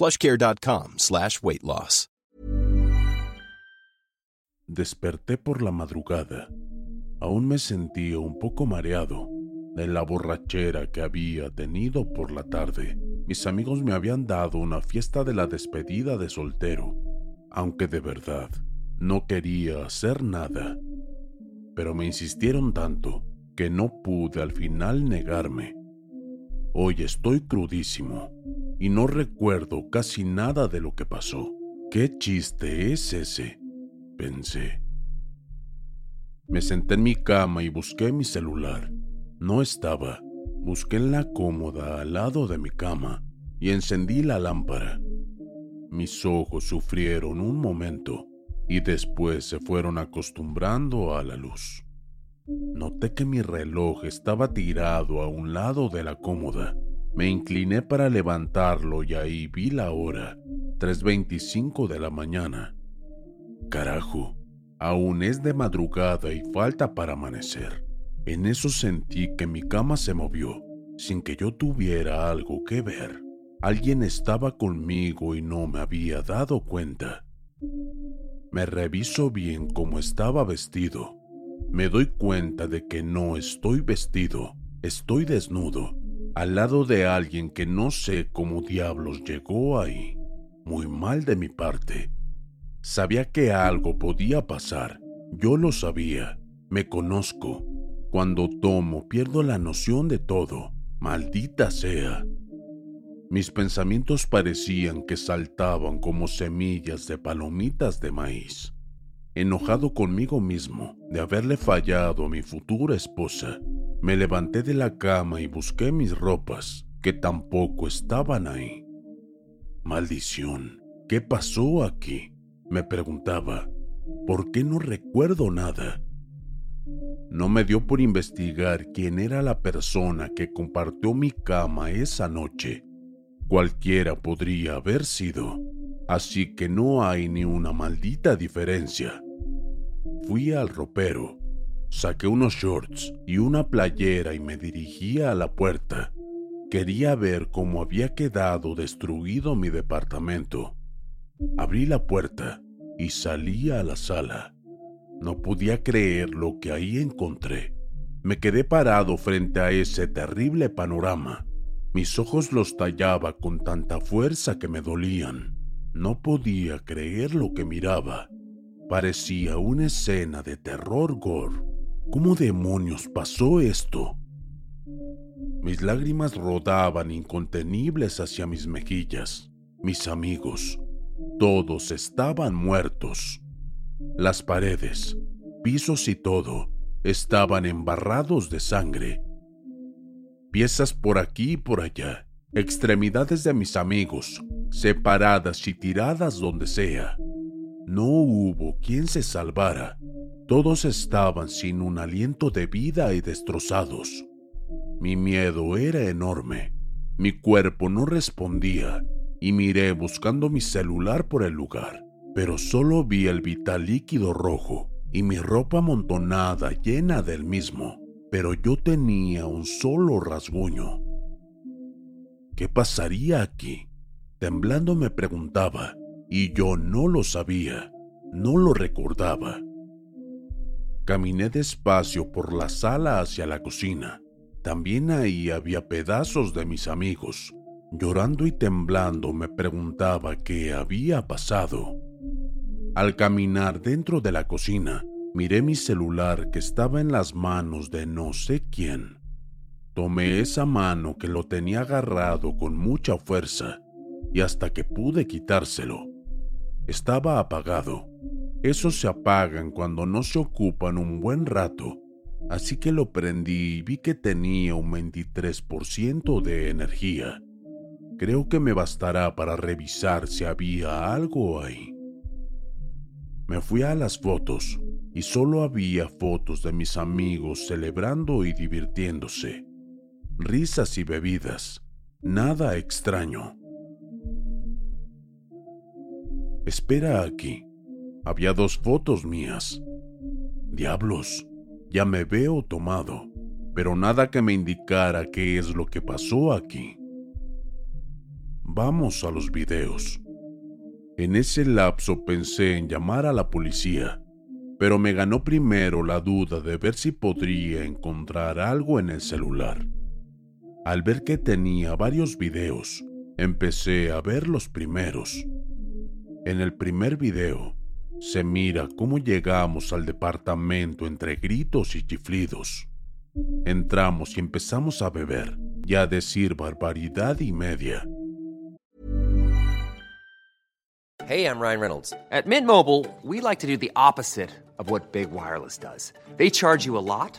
plushcare.com slash weight loss. Desperté por la madrugada. Aún me sentía un poco mareado de la borrachera que había tenido por la tarde. Mis amigos me habían dado una fiesta de la despedida de soltero, aunque de verdad no quería hacer nada. Pero me insistieron tanto que no pude al final negarme. Hoy estoy crudísimo y no recuerdo casi nada de lo que pasó. ¿Qué chiste es ese? pensé. Me senté en mi cama y busqué mi celular. No estaba. Busqué en la cómoda al lado de mi cama y encendí la lámpara. Mis ojos sufrieron un momento y después se fueron acostumbrando a la luz. Noté que mi reloj estaba tirado a un lado de la cómoda. Me incliné para levantarlo y ahí vi la hora, 3.25 de la mañana. Carajo, aún es de madrugada y falta para amanecer. En eso sentí que mi cama se movió, sin que yo tuviera algo que ver. Alguien estaba conmigo y no me había dado cuenta. Me reviso bien cómo estaba vestido. Me doy cuenta de que no estoy vestido, estoy desnudo, al lado de alguien que no sé cómo diablos llegó ahí. Muy mal de mi parte. Sabía que algo podía pasar. Yo lo sabía. Me conozco. Cuando tomo pierdo la noción de todo. Maldita sea. Mis pensamientos parecían que saltaban como semillas de palomitas de maíz. Enojado conmigo mismo de haberle fallado a mi futura esposa, me levanté de la cama y busqué mis ropas, que tampoco estaban ahí. Maldición, ¿qué pasó aquí? Me preguntaba, ¿por qué no recuerdo nada? No me dio por investigar quién era la persona que compartió mi cama esa noche. Cualquiera podría haber sido, así que no hay ni una maldita diferencia. Fui al ropero, saqué unos shorts y una playera y me dirigí a la puerta. Quería ver cómo había quedado destruido mi departamento. Abrí la puerta y salí a la sala. No podía creer lo que ahí encontré. Me quedé parado frente a ese terrible panorama. Mis ojos los tallaba con tanta fuerza que me dolían. No podía creer lo que miraba. Parecía una escena de terror gore. ¿Cómo demonios pasó esto? Mis lágrimas rodaban incontenibles hacia mis mejillas. Mis amigos, todos estaban muertos. Las paredes, pisos y todo estaban embarrados de sangre. Piezas por aquí y por allá, extremidades de mis amigos, separadas y tiradas donde sea. No hubo quien se salvara. Todos estaban sin un aliento de vida y destrozados. Mi miedo era enorme. Mi cuerpo no respondía y miré buscando mi celular por el lugar. pero solo vi el vital líquido rojo y mi ropa amontonada llena del mismo, pero yo tenía un solo rasguño. ¿Qué pasaría aquí? Temblando me preguntaba, y yo no lo sabía, no lo recordaba. Caminé despacio por la sala hacia la cocina. También ahí había pedazos de mis amigos. Llorando y temblando me preguntaba qué había pasado. Al caminar dentro de la cocina, miré mi celular que estaba en las manos de no sé quién. Tomé esa mano que lo tenía agarrado con mucha fuerza y hasta que pude quitárselo. Estaba apagado. Esos se apagan cuando no se ocupan un buen rato, así que lo prendí y vi que tenía un 23% de energía. Creo que me bastará para revisar si había algo ahí. Me fui a las fotos y solo había fotos de mis amigos celebrando y divirtiéndose. Risas y bebidas. Nada extraño. Espera aquí. Había dos fotos mías. Diablos, ya me veo tomado, pero nada que me indicara qué es lo que pasó aquí. Vamos a los videos. En ese lapso pensé en llamar a la policía, pero me ganó primero la duda de ver si podría encontrar algo en el celular. Al ver que tenía varios videos, empecé a ver los primeros. En el primer video, se mira cómo llegamos al departamento entre gritos y chiflidos. Entramos y empezamos a beber y a decir barbaridad y media. Hey, I'm Ryan Reynolds. At Mint Mobile, we like to do the opposite of what Big Wireless does. They charge you a lot,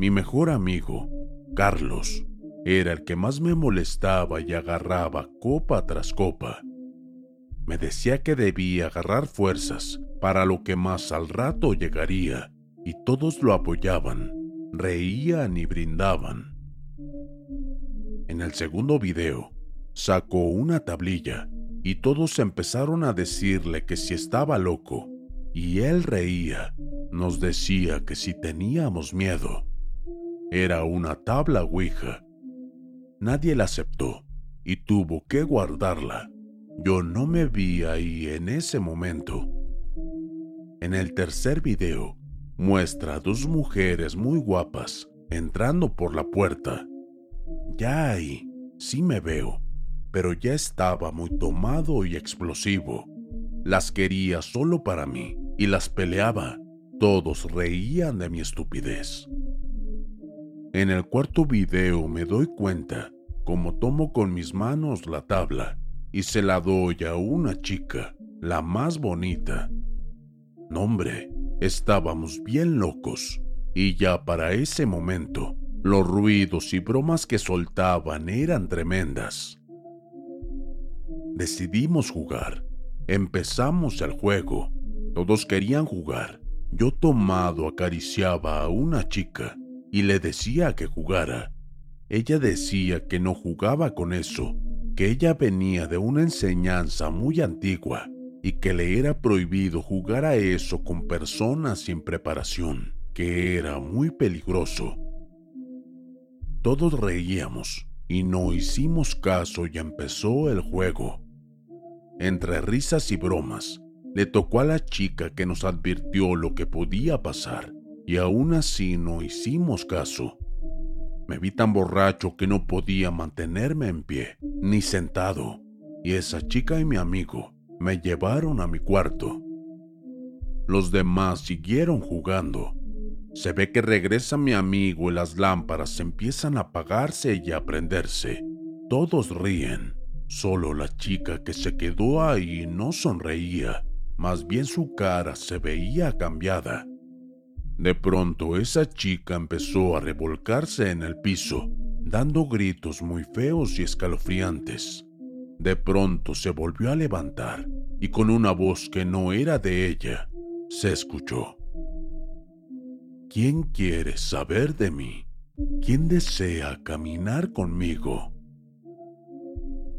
Mi mejor amigo, Carlos, era el que más me molestaba y agarraba copa tras copa. Me decía que debía agarrar fuerzas para lo que más al rato llegaría, y todos lo apoyaban, reían y brindaban. En el segundo video, sacó una tablilla y todos empezaron a decirle que si estaba loco, y él reía, nos decía que si teníamos miedo. Era una tabla Ouija. Nadie la aceptó y tuvo que guardarla. Yo no me vi ahí en ese momento. En el tercer video, muestra a dos mujeres muy guapas entrando por la puerta. Ya ahí, sí me veo, pero ya estaba muy tomado y explosivo. Las quería solo para mí y las peleaba. Todos reían de mi estupidez. En el cuarto video me doy cuenta como tomo con mis manos la tabla y se la doy a una chica, la más bonita. No, hombre, estábamos bien locos, y ya para ese momento, los ruidos y bromas que soltaban eran tremendas. Decidimos jugar. Empezamos el juego. Todos querían jugar. Yo tomado acariciaba a una chica y le decía que jugara. Ella decía que no jugaba con eso, que ella venía de una enseñanza muy antigua y que le era prohibido jugar a eso con personas sin preparación, que era muy peligroso. Todos reíamos y no hicimos caso y empezó el juego. Entre risas y bromas, le tocó a la chica que nos advirtió lo que podía pasar y aún así no hicimos caso. Me vi tan borracho que no podía mantenerme en pie, ni sentado, y esa chica y mi amigo me llevaron a mi cuarto. Los demás siguieron jugando. Se ve que regresa mi amigo y las lámparas empiezan a apagarse y a prenderse. Todos ríen. Solo la chica que se quedó ahí no sonreía, más bien su cara se veía cambiada. De pronto esa chica empezó a revolcarse en el piso, dando gritos muy feos y escalofriantes. De pronto se volvió a levantar y con una voz que no era de ella, se escuchó. ¿Quién quiere saber de mí? ¿Quién desea caminar conmigo?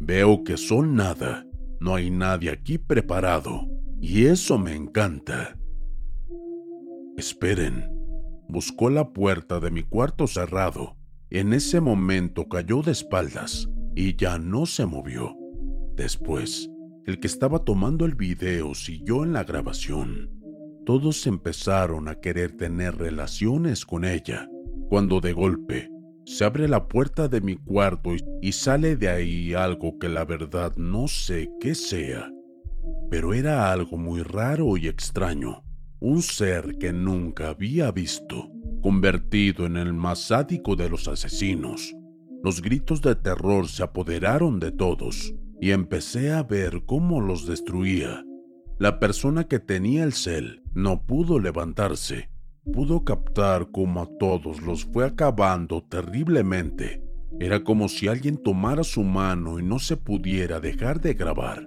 Veo que son nada, no hay nadie aquí preparado, y eso me encanta. Esperen. Buscó la puerta de mi cuarto cerrado. En ese momento cayó de espaldas y ya no se movió. Después, el que estaba tomando el video siguió en la grabación. Todos empezaron a querer tener relaciones con ella, cuando de golpe se abre la puerta de mi cuarto y sale de ahí algo que la verdad no sé qué sea, pero era algo muy raro y extraño un ser que nunca había visto, convertido en el más sádico de los asesinos. Los gritos de terror se apoderaron de todos y empecé a ver cómo los destruía. La persona que tenía el cel no pudo levantarse, pudo captar cómo a todos los fue acabando terriblemente. Era como si alguien tomara su mano y no se pudiera dejar de grabar.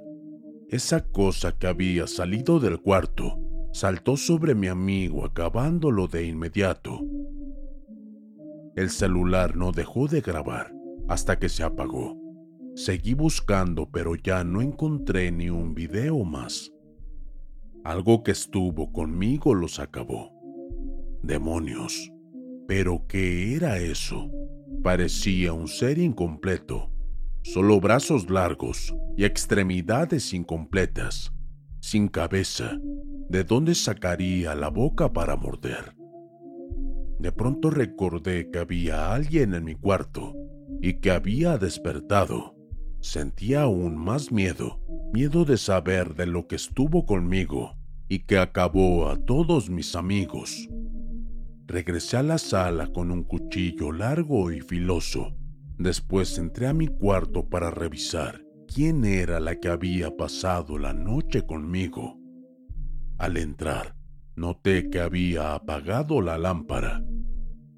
Esa cosa que había salido del cuarto saltó sobre mi amigo acabándolo de inmediato. El celular no dejó de grabar hasta que se apagó. Seguí buscando pero ya no encontré ni un video más. Algo que estuvo conmigo los acabó. Demonios. ¿Pero qué era eso? Parecía un ser incompleto, solo brazos largos y extremidades incompletas, sin cabeza ¿De dónde sacaría la boca para morder? De pronto recordé que había alguien en mi cuarto y que había despertado. Sentía aún más miedo, miedo de saber de lo que estuvo conmigo y que acabó a todos mis amigos. Regresé a la sala con un cuchillo largo y filoso. Después entré a mi cuarto para revisar quién era la que había pasado la noche conmigo. Al entrar, noté que había apagado la lámpara.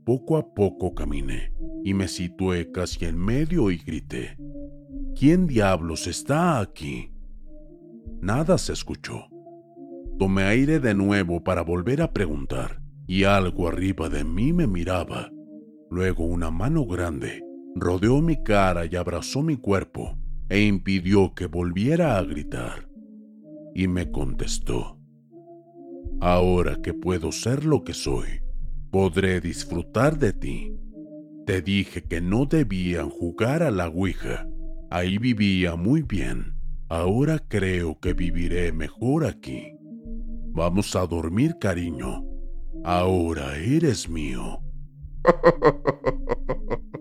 Poco a poco caminé y me situé casi en medio y grité, ¿quién diablos está aquí? Nada se escuchó. Tomé aire de nuevo para volver a preguntar y algo arriba de mí me miraba. Luego una mano grande rodeó mi cara y abrazó mi cuerpo e impidió que volviera a gritar. Y me contestó, Ahora que puedo ser lo que soy, podré disfrutar de ti. Te dije que no debían jugar a la Ouija. Ahí vivía muy bien. Ahora creo que viviré mejor aquí. Vamos a dormir, cariño. Ahora eres mío.